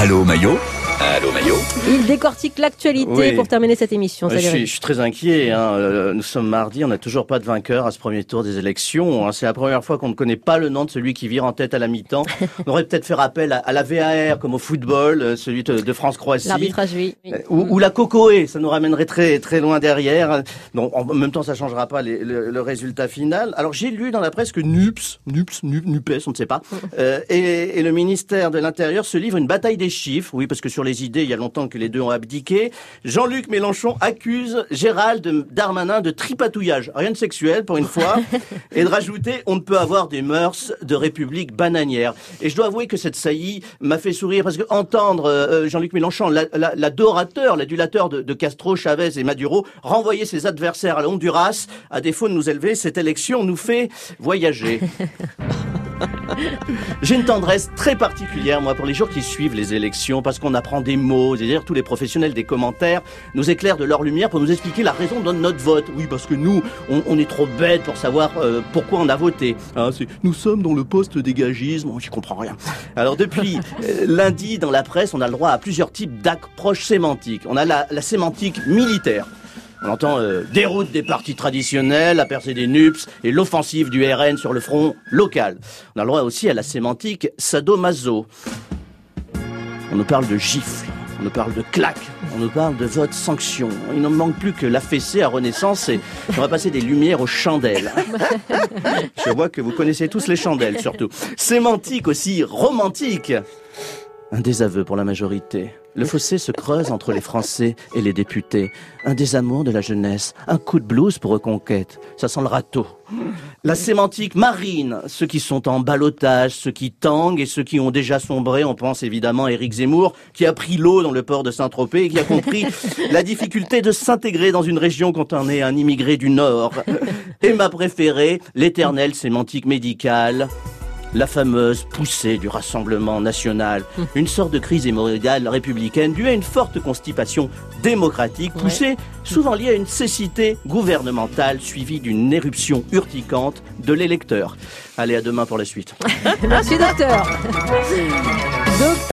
Allô Maillot Allô Maillot Il décortique l'actualité Oui. pour terminer cette émission. Je suis, Eric. je suis très inquiet. hein. Euh, Nous sommes mardi, on n'a toujours pas de vainqueur à ce premier tour des élections. hein. C'est la première fois qu'on ne connaît pas le nom de celui qui vire en tête à la mi-temps. On aurait peut-être fait appel à, à la VAR comme au football, euh, celui de, de France-Croatie. L'arbitrage, oui. Euh, Ou, ou la Cocoé, ça nous ramènerait très très loin derrière. Donc en même temps, ça changera pas les- le, le résultat final. Alors j'ai lu dans la presse que NUPS, NUPS, Nu- NUPES, on ne sait pas, euh, et, et le ministère de l'Intérieur se livre une bataille des chiffres. Oui, parce que sur les idées, il y a longtemps que les deux ont abdiqué. Jean-Luc Mélenchon accuse Gérald Darmanin de tripatouillage, rien de sexuel pour une fois, et de rajouter on ne peut avoir des mœurs de république bananière. Et je dois avouer que cette saillie m'a fait sourire parce que entendre euh, Jean-Luc Mélenchon, la- la- l'adorateur, l'adulateur de, de Castro, Chavez et Maduro, renvoyer ses adversaires à la Honduras, à défaut de nous élever, cette élection nous fait voyager. J'ai une tendresse très particulière, moi, pour les jours qui suivent les élections, parce qu'on apprend des mots, c'est-à-dire tous les professionnels des commentaires nous éclairent de leur lumière pour nous expliquer la raison de notre vote. Oui, parce que nous, on, est trop bêtes pour savoir euh, pourquoi on a voté. C'est, nous sommes dans le post-dégagisme, oh, j'y comprends rien. Alors depuis euh, lundi, dans la presse, on a le droit à plusieurs types d'approches sémantiques. On a la sémantique militaire. On entend euh, déroute des partis traditionnels, la percée des NUPS et l'offensive du RN sur le front local. On a le droit aussi à la sémantique sadomaso. On nous parle de gifles, on nous parle de claques, on nous parle de vote sanction. Il ne manque plus que la fessée à Renaissance et on va passer des lumières aux chandelles. Je vois que vous connaissez tous les chandelles surtout. Sémantique aussi romantique. Un désaveu pour la majorité. Le fossé se creuse entre les Français et les députés. Un désamour de la jeunesse. Un coup de blues pour reconquête. Ça sent le râteau. La sémantique marine. Ceux qui sont en balotage, ceux qui tanguent et ceux qui ont déjà sombré. On pense évidemment à Éric Zemmour, qui a pris l'eau dans le port de Saint-Tropez et qui a compris la difficulté de s'intégrer dans une région quand on est un immigré du Nord. Et ma préférée, l'éternelle sémantique médicale. La fameuse poussée du Rassemblement national, une sorte de crise hémorroïdale républicaine due à une forte constipation démocratique, poussée souvent liée à une cécité gouvernementale suivie d'une éruption urticante de l'électeur. Allez, à demain pour la suite. Merci, docteur. Docteur